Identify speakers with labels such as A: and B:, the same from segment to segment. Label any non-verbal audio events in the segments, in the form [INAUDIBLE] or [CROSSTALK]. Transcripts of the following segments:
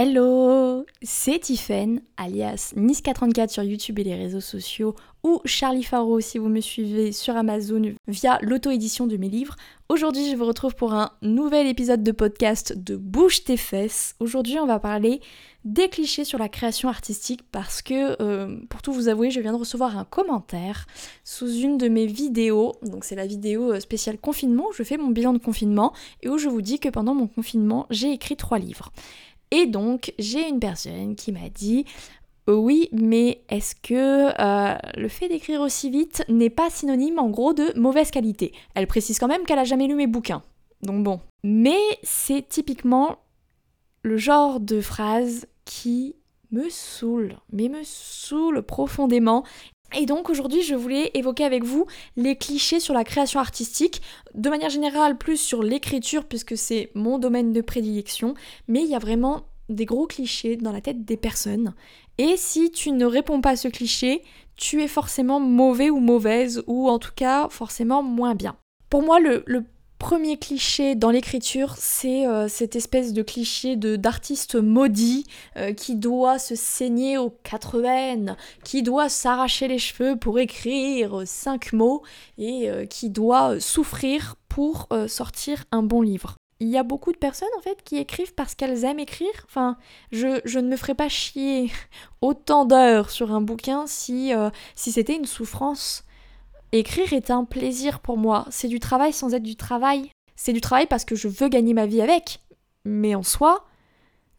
A: Hello, c'est Tiffen, alias Niska34 sur YouTube et les réseaux sociaux, ou Charlie Faro si vous me suivez sur Amazon via l'auto-édition de mes livres. Aujourd'hui, je vous retrouve pour un nouvel épisode de podcast de Bouge tes fesses. Aujourd'hui, on va parler des clichés sur la création artistique parce que, euh, pour tout vous avouer, je viens de recevoir un commentaire sous une de mes vidéos. Donc, c'est la vidéo euh, spéciale confinement où je fais mon bilan de confinement et où je vous dis que pendant mon confinement, j'ai écrit trois livres. Et donc, j'ai une personne qui m'a dit oui, mais est-ce que euh, le fait d'écrire aussi vite n'est pas synonyme en gros de mauvaise qualité? Elle précise quand même qu'elle a jamais lu mes bouquins. Donc bon. Mais c'est typiquement le genre de phrase qui me saoule, mais me saoule profondément. Et donc aujourd'hui, je voulais évoquer avec vous les clichés sur la création artistique, de manière générale plus sur l'écriture puisque c'est mon domaine de prédilection, mais il y a vraiment des gros clichés dans la tête des personnes. Et si tu ne réponds pas à ce cliché, tu es forcément mauvais ou mauvaise, ou en tout cas forcément moins bien. Pour moi, le, le premier cliché dans l'écriture, c'est euh, cette espèce de cliché de d'artiste maudit euh, qui doit se saigner aux quatre veines, qui doit s'arracher les cheveux pour écrire cinq mots et euh, qui doit souffrir pour sortir un bon livre. Il y a beaucoup de personnes en fait qui écrivent parce qu'elles aiment écrire. Enfin, je, je, ne me ferais pas chier [LAUGHS] autant d'heures sur un bouquin si, si c'était une souffrance. Écrire est un plaisir pour moi. C'est du travail sans être du travail. C'est du travail parce que je veux gagner ma vie avec. Mais en soi,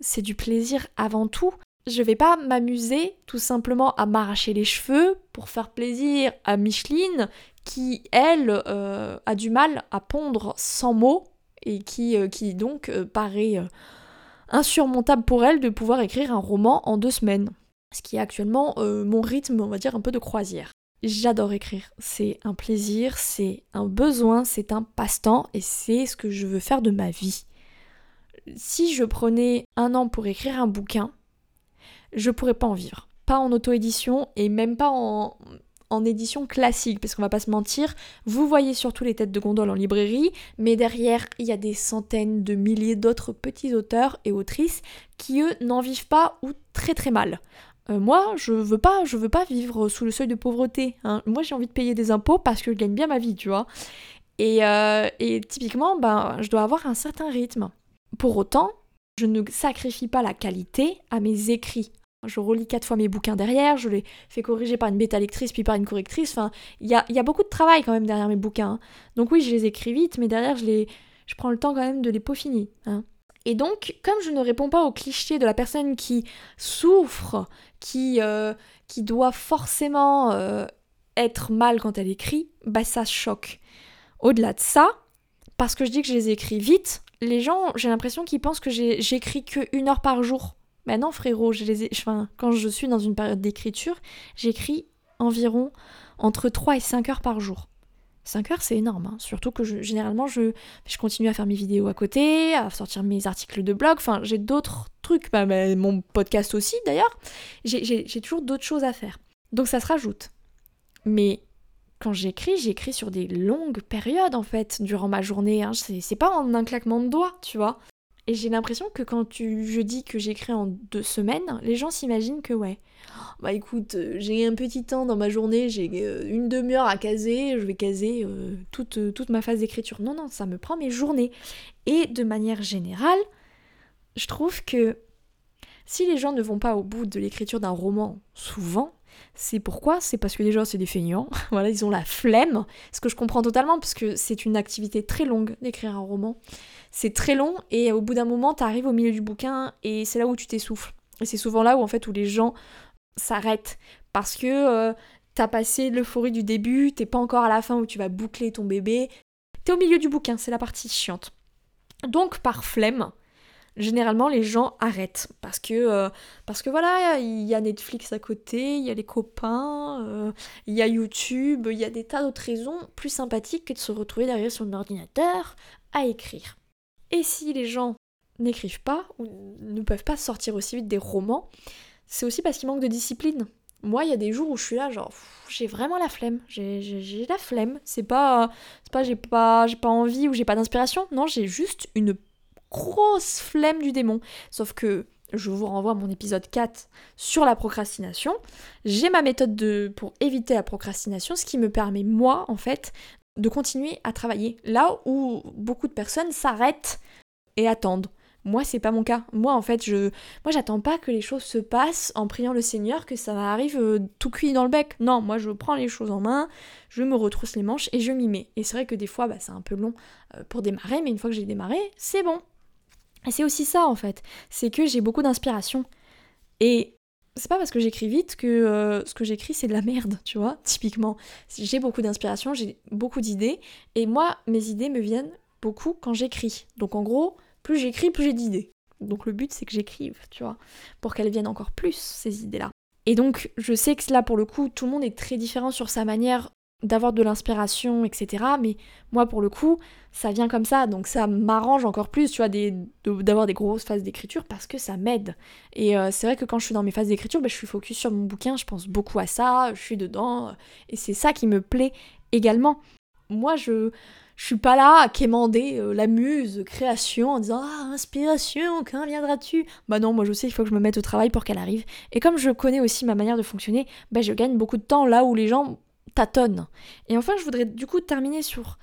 A: c'est du plaisir avant tout. Je vais pas m'amuser tout simplement à m'arracher les cheveux pour faire plaisir à Micheline qui, elle, euh, a du mal à pondre sans mots et qui, euh, donc euh, paraît insurmontable pour elle de pouvoir écrire un roman en deux semaines. Ce qui est actuellement mon rythme, on va dire, un peu de croisière. J'adore écrire. C'est un plaisir, c'est un besoin, c'est un passe-temps et c'est ce que je veux faire de ma vie. Si je prenais un an pour écrire un bouquin, je pourrais pas en vivre. Pas en auto-édition et même pas en, édition classique, parce qu'on va pas se mentir, vous voyez surtout les têtes de gondole en librairie, mais derrière, il y a des centaines de milliers d'autres petits auteurs et autrices qui, eux, n'en vivent pas ou très très mal. Euh, moi, je veux pas, je veux pas vivre sous le seuil de pauvreté. Hein. Moi, j'ai envie de payer des impôts parce que je gagne bien ma vie, tu vois. Et, euh, et typiquement, ben, je dois avoir un certain rythme. Pour autant, je ne sacrifie pas la qualité à mes écrits. Je relis quatre fois mes bouquins derrière, je les fais corriger par une bêta lectrice puis par une correctrice. Enfin, il y a, y a, beaucoup de travail quand même derrière mes bouquins. Hein. Donc oui, je les écris vite, mais derrière, je, les, prends le temps quand même de les peaufiner. Hein. Et donc, comme je ne réponds pas au cliché de la personne qui souffre, qui, euh, doit forcément euh, être mal quand elle écrit, bah ça choque. Au-delà de ça, parce que je dis que je les écris vite, les gens, j'ai l'impression qu'ils pensent que j'écris que une heure par jour. Mais non, frérot, je les quand je suis dans une période d'écriture, j'écris environ entre 3 et 5 heures par jour. 5 heures, c'est énorme. Hein. Surtout que généralement, je, je continue à faire mes vidéos à côté, à sortir mes articles de blog. Enfin, j'ai d'autres trucs. Bah, bah, mon podcast aussi, d'ailleurs. J'ai toujours d'autres choses à faire. Donc ça se rajoute. Mais quand j'écris, j'écris sur des longues périodes, en fait, durant ma journée. Hein. C'est pas en un claquement de doigts, tu vois. Et j'ai l'impression que quand je dis que j'écris en deux semaines, les gens s'imaginent que ouais, bah écoute, euh, j'ai un petit temps dans ma journée, j'ai euh, une demi-heure à caser, je vais caser euh, toute, toute ma phase d'écriture. Non, non, ça me prend mes journées. Et de manière générale, je trouve que si les gens ne vont pas au bout de l'écriture d'un roman, souvent, c'est pourquoi? C'est parce que déjà c'est des feignants, [LAUGHS] voilà, ils ont la flemme, ce que je comprends totalement parce que c'est une activité très longue d'écrire un roman. C'est très long et au bout d'un moment, tu arrives au milieu du bouquin et c'est là où tu t'essouffles. Et c'est souvent là où en fait où les gens s'arrêtent parce que euh, t'as passé l'euphorie du début, t'es pas encore à la fin où tu vas boucler ton bébé, t'es au milieu du bouquin, c'est la partie chiante. Donc par flemme, généralement les gens arrêtent parce que euh, parce que voilà il y a Netflix à côté il y a les copains euh, il y a YouTube il y a des tas d'autres raisons plus sympathiques que de se retrouver derrière son ordinateur à écrire et si les gens n'écrivent pas ou ne peuvent pas sortir aussi vite des romans c'est aussi parce qu'ils manquent de discipline moi, il y a des jours où je suis là, genre, j'ai vraiment la flemme. J'ai la flemme. C'est pas, c'est pas, j'ai pas, j'ai pas envie ou j'ai pas d'inspiration. Non, j'ai juste une grosse flemme du démon. Sauf que je vous renvoie à mon épisode 4 sur la procrastination. J'ai ma méthode de, pour éviter la procrastination, ce qui me permet, moi, en fait, de continuer à travailler. Là où beaucoup de personnes s'arrêtent et attendent. Moi, c'est pas mon cas. Moi, en fait, je, moi, j'attends pas que les choses se passent en priant le Seigneur que ça arrive euh, tout cuit dans le bec. Non, moi, je prends les choses en main, je me retrousse les manches et je m'y mets. Et c'est vrai que des fois, bah, c'est un peu long euh, pour démarrer, mais une fois que j'ai démarré, c'est bon. Et c'est aussi ça, en fait. C'est que j'ai beaucoup d'inspiration. Et c'est pas parce que j'écris vite que euh, ce que j'écris c'est de la merde, tu vois, [LAUGHS] typiquement. J'ai beaucoup d'inspiration, j'ai beaucoup d'idées, et moi, mes idées me viennent beaucoup quand j'écris. Donc en gros, plus j'écris, plus j'ai d'idées. Donc le but c'est que j'écrive, tu vois, pour qu'elles viennent encore plus, ces idées-là. Et donc je sais que là pour le coup, tout le monde est très différent sur sa manière d'avoir de l'inspiration, etc. Mais moi pour le coup, ça vient comme ça, donc ça m'arrange encore plus, tu vois, d'avoir des, grosses phases d'écriture parce que ça m'aide. Et euh, c'est vrai que quand je suis dans mes phases d'écriture, bah, je suis focus sur mon bouquin, je pense beaucoup à ça, je suis dedans, et c'est ça qui me plaît également. Moi je je suis pas là à quémander euh, la muse, création, en disant Ah, inspiration, quand viendras-tu? Bah non, moi je sais qu'il faut que je me mette au travail pour qu'elle arrive. Et comme je connais aussi ma manière de fonctionner, bah je gagne beaucoup de temps là où les gens tâtonnent. Et enfin, je voudrais du coup terminer sur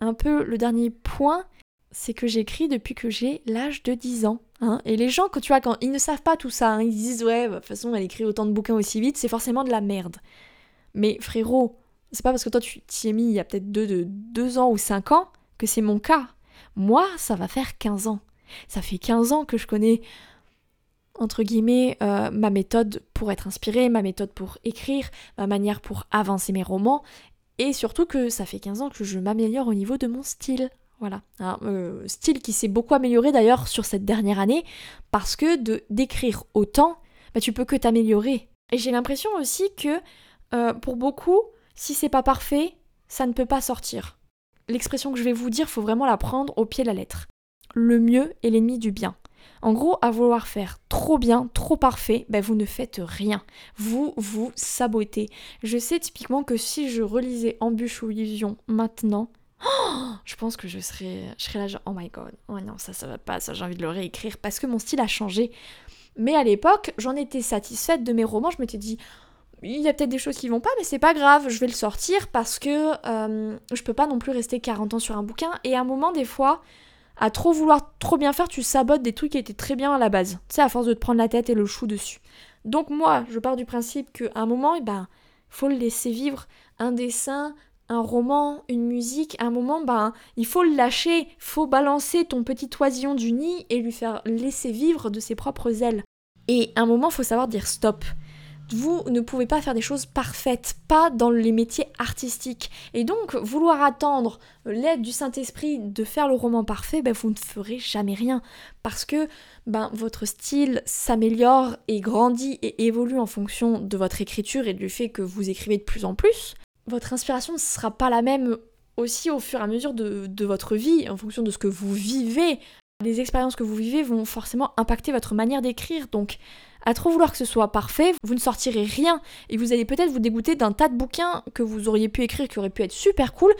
A: un peu le dernier point c'est que j'écris depuis que j'ai l'âge de 10 ans. Hein. Et les gens, quand tu vois, quand ils ne savent pas tout ça, hein, ils disent ouais, bah, de toute façon, elle écrit autant de bouquins aussi vite, c'est forcément de la merde. Mais frérot, c'est pas parce que toi tu t'y es mis il y a peut-être deux, ans ou cinq ans que c'est mon cas. Moi, ça va faire 15 ans. Ça fait 15 ans que je connais, entre guillemets, euh, ma méthode pour être inspirée, ma méthode pour écrire, ma manière pour avancer mes romans, et surtout que ça fait 15 ans que je m'améliore au niveau de mon style. Voilà, un euh, style qui s'est beaucoup amélioré d'ailleurs sur cette dernière année, parce que de d'écrire autant, bah, tu peux que t'améliorer. Et j'ai l'impression aussi que euh, pour beaucoup, si c'est pas parfait, ça ne peut pas sortir. L'expression que je vais vous dire, faut vraiment la prendre au pied de la lettre. Le mieux est l'ennemi du bien. En gros, à vouloir faire trop bien, trop parfait, ben vous ne faites rien. Vous vous sabotez. Je sais typiquement que si je relisais Embûche ou Illusion maintenant, [GASPS] je pense que je serais, je serais là genre, oh my god, oh non, ça, ça va pas, ça, j'ai envie de le réécrire parce que mon style a changé. Mais à l'époque, j'en étais satisfaite de mes romans, je m'étais dit, il y a peut-être des choses qui vont pas, mais c'est pas grave, je vais le sortir parce que euh, je peux pas non plus rester 40 ans sur un bouquin. Et à un moment, des fois, à trop vouloir trop bien faire, tu sabotes des trucs qui étaient très bien à la base. Tu sais, à force de te prendre la tête et le chou dessus. Donc moi, je pars du principe qu'à un moment, eh ben, faut le laisser vivre. Un dessin, un roman, une musique, à un moment, ben, il faut le lâcher, faut balancer ton petit oisillon du nid et lui faire laisser vivre de ses propres ailes. Et à un moment, faut savoir dire stop vous ne pouvez pas faire des choses parfaites, pas dans les métiers artistiques. Et donc, vouloir attendre l'aide du Saint-Esprit de faire le roman parfait, ben, vous ne ferez jamais rien. Parce que ben, votre style s'améliore et grandit et évolue en fonction de votre écriture et du fait que vous écrivez de plus en plus. Votre inspiration ne sera pas la même aussi au fur et à mesure de, de votre vie, en fonction de ce que vous vivez. Les expériences que vous vivez vont forcément impacter votre manière d'écrire. Donc, à trop vouloir que ce soit parfait, vous ne sortirez rien et vous allez peut-être vous dégoûter d'un tas de bouquins que vous auriez pu écrire qui auraient pu être super cool.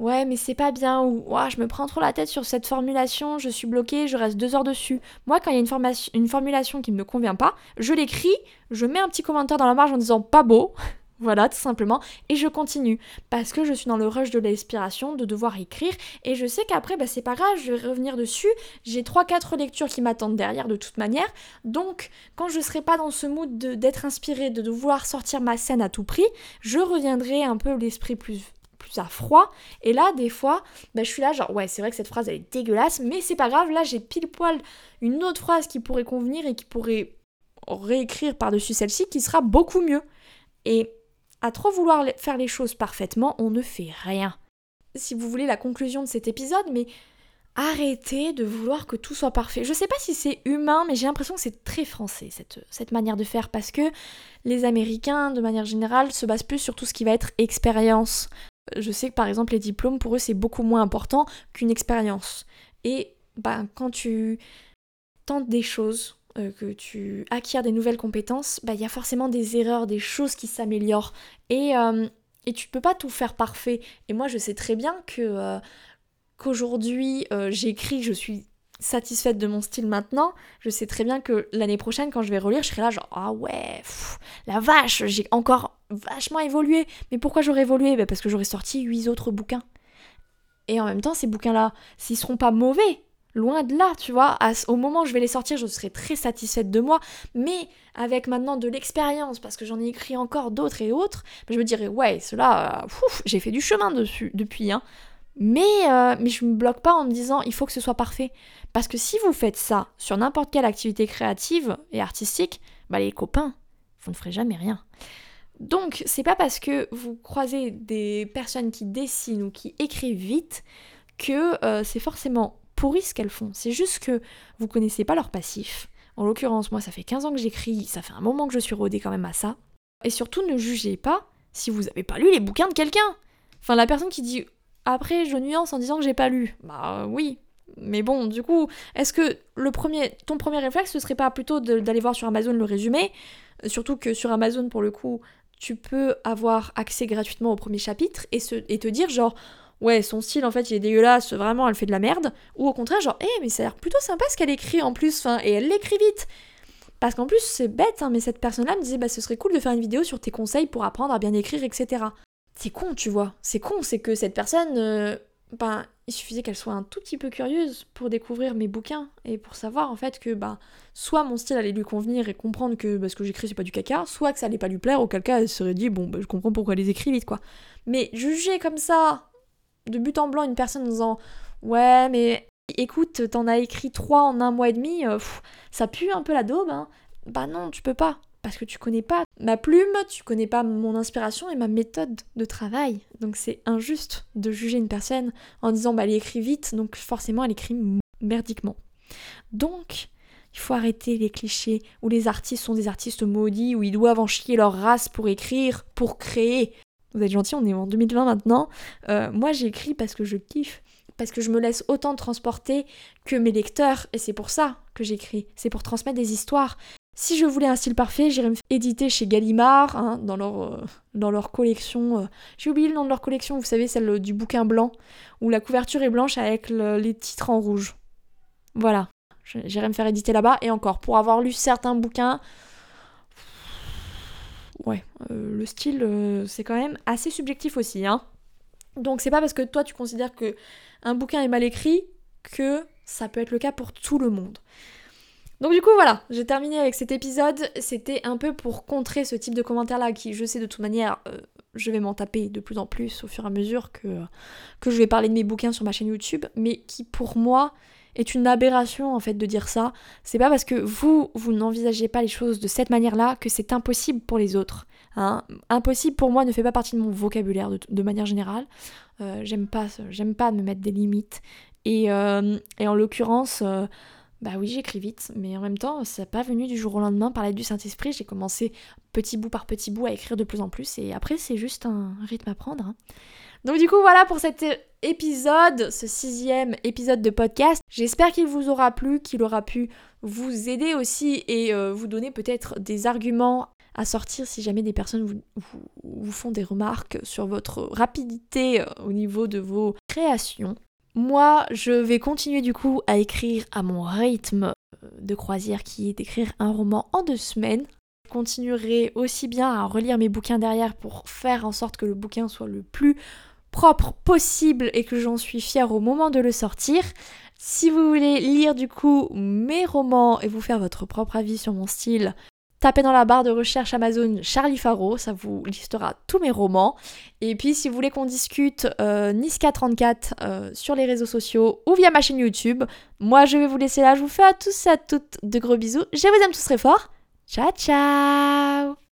A: Ouais, mais c'est pas bien, ou je me prends trop la tête sur cette formulation, je suis bloquée, je reste deux heures dessus. Moi, quand il y a une, une formulation qui ne me convient pas, je l'écris, je mets un petit commentaire dans la marge en disant pas beau, voilà, tout simplement. Et je continue. Parce que je suis dans le rush de l'inspiration, de devoir écrire. Et je sais qu'après, bah, c'est pas grave, je vais revenir dessus. J'ai 3-4 lectures qui m'attendent derrière de toute manière. Donc, quand je serai pas dans ce mood d'être inspirée, de devoir sortir ma scène à tout prix, je reviendrai un peu l'esprit plus à froid. Et là, des fois, bah, je suis là, genre, ouais, c'est vrai que cette phrase, elle est dégueulasse, mais c'est pas grave, là, j'ai pile poil une autre phrase qui pourrait convenir et qui pourrait réécrire par-dessus celle-ci qui sera beaucoup mieux. Et à trop vouloir faire les choses parfaitement, on ne fait rien. Si vous voulez la conclusion de cet épisode, mais arrêtez de vouloir que tout soit parfait. Je sais pas si c'est humain, mais j'ai l'impression que c'est très français cette, cette manière de faire parce que les Américains, de manière générale, se basent plus sur tout ce qui va être expérience. Je sais que par exemple les diplômes pour eux c'est beaucoup moins important qu'une expérience. Et ben quand tu tentes des choses euh, que tu acquiers des nouvelles compétences, bah, il y a forcément des erreurs, des choses qui s'améliorent. Et, euh, et tu peux pas tout faire parfait. Et moi, je sais très bien que euh, qu'aujourd'hui, j'écris, je suis satisfaite de mon style maintenant, je sais très bien que l'année prochaine, quand je vais relire, je serai là genre ah ouais, la vache, j'ai encore vachement évolué. Mais pourquoi j'aurais évolué? Bah, Parce que j'aurais sorti huit autres bouquins. Et en même temps, ces bouquins-là, s'ils seront pas mauvais, loin de là, tu vois, au moment où je vais les sortir, je serai très satisfaite de moi. Mais avec maintenant de l'expérience, parce que j'en ai écrit encore d'autres et autres, je me dirais ouais, cela, euh, j'ai fait du chemin dessus depuis, hein. Mais, euh, mais je me bloque pas en me disant il faut que ce soit parfait. Parce que si vous faites ça sur n'importe quelle activité créative et artistique, bah les copains, vous ne ferez jamais rien. Donc, c'est pas parce que vous croisez des personnes qui dessinent ou qui écrivent vite que euh, c'est forcément pourri ce qu'elles font. C'est juste que vous connaissez pas leur passif. En l'occurrence, moi, ça fait 15 ans que j'écris, ça fait un moment que je suis rodée quand même à ça. Et surtout, ne jugez pas si vous avez pas lu les bouquins de quelqu'un. Enfin, la personne qui dit après, je nuance en disant que j'ai pas lu. Bah oui. Mais bon, du coup, est-ce que le premier, ton premier réflexe, ce serait pas plutôt d'aller voir sur Amazon le résumé? Surtout que sur Amazon, pour le coup, tu peux avoir accès gratuitement au premier chapitre et, et te dire genre, ouais, son style en fait il est dégueulasse, vraiment elle fait de la merde. Ou au contraire, genre, hé, eh, mais ça a l'air plutôt sympa ce qu'elle écrit en plus, enfin, et elle l'écrit vite. Parce qu'en plus, c'est bête, hein, mais cette personne-là me disait, bah ce serait cool de faire une vidéo sur tes conseils pour apprendre à bien écrire, etc c'est con, tu vois. C'est con, c'est que cette personne, euh, ben, il suffisait qu'elle soit un tout petit peu curieuse pour découvrir mes bouquins et pour savoir en fait que ben, soit mon style allait lui convenir et comprendre que ben, ce que j'écris c'est pas du caca, soit que ça allait pas lui plaire, auquel cas elle se serait dit bon ben, je comprends pourquoi elle les écrit vite quoi. Mais juger comme ça, de but en blanc, une personne en disant ouais mais écoute t'en as écrit trois en un mois et demi, euh, ça pue un peu la daube, hein. Bah non tu peux pas parce que tu connais pas ma plume, tu connais pas mon inspiration et ma méthode de travail. Donc c'est injuste de juger une personne en disant bah elle écrit vite, donc forcément elle écrit merdiquement. Donc il faut arrêter les clichés où les artistes sont des artistes maudits, où ils doivent en chier leur race pour écrire, pour créer. Vous êtes gentils, on est en 2020 maintenant. Euh, moi j'écris parce que je kiffe, parce que je me laisse autant transporter que mes lecteurs, et c'est pour ça que j'écris. C'est pour transmettre des histoires, si je voulais un style parfait, j'irais me éditer chez Gallimard, hein, dans, leur, euh, dans leur collection. Euh, j'ai oublié le nom de leur collection, vous savez, celle du bouquin blanc, où la couverture est blanche avec les titres en rouge. Voilà, j'irais me faire éditer là-bas. Et encore, pour avoir lu certains bouquins, ouais, euh, le style, c'est quand même assez subjectif aussi. Hein. Donc c'est pas parce que toi tu considères que un bouquin est mal écrit que ça peut être le cas pour tout le monde. Donc du coup voilà, j'ai terminé avec cet épisode. C'était un peu pour contrer ce type de commentaires-là qui, je sais de toute manière, euh, je vais m'en taper de plus en plus au fur et à mesure que je vais parler de mes bouquins sur ma chaîne YouTube, mais qui pour moi est une aberration en fait de dire ça. C'est pas parce que vous, vous n'envisagez pas les choses de cette manière-là que c'est impossible pour les autres. Hein. Impossible pour moi ne fait pas partie de mon vocabulaire de, manière générale. Euh, j'aime pas, j'aime pas me mettre des limites. Et, euh, en l'occurrence, bah oui, j'écris vite, mais en même temps, ça pas venu du jour au lendemain par l'aide du Saint-Esprit. J'ai commencé petit bout par petit bout à écrire de plus en plus, et après, c'est juste un rythme à prendre. Hein. Donc du coup, voilà pour cet épisode, ce sixième épisode de podcast. J'espère qu'il vous aura plu, qu'il aura pu vous aider aussi et euh, vous donner peut-être des arguments à sortir si jamais des personnes vous, font des remarques sur votre rapidité euh, au niveau de vos créations. Moi, je vais continuer du coup à écrire à mon rythme euh, de croisière qui est d'écrire un roman en deux semaines. Je continuerai aussi bien à relire mes bouquins derrière pour faire en sorte que le bouquin soit le plus propre possible et que j'en suis fière au moment de le sortir. Si vous voulez lire du coup mes romans et vous faire votre propre avis sur mon style, Tapez dans la barre de recherche Amazon Charlie Faro, ça vous listera tous mes romans. Et puis si vous voulez qu'on discute euh, Niska34 euh, sur les réseaux sociaux ou via ma chaîne YouTube, moi je vais vous laisser là. Je vous fais à tous et à toutes de gros bisous. Je vous aime tous très fort. Ciao ciao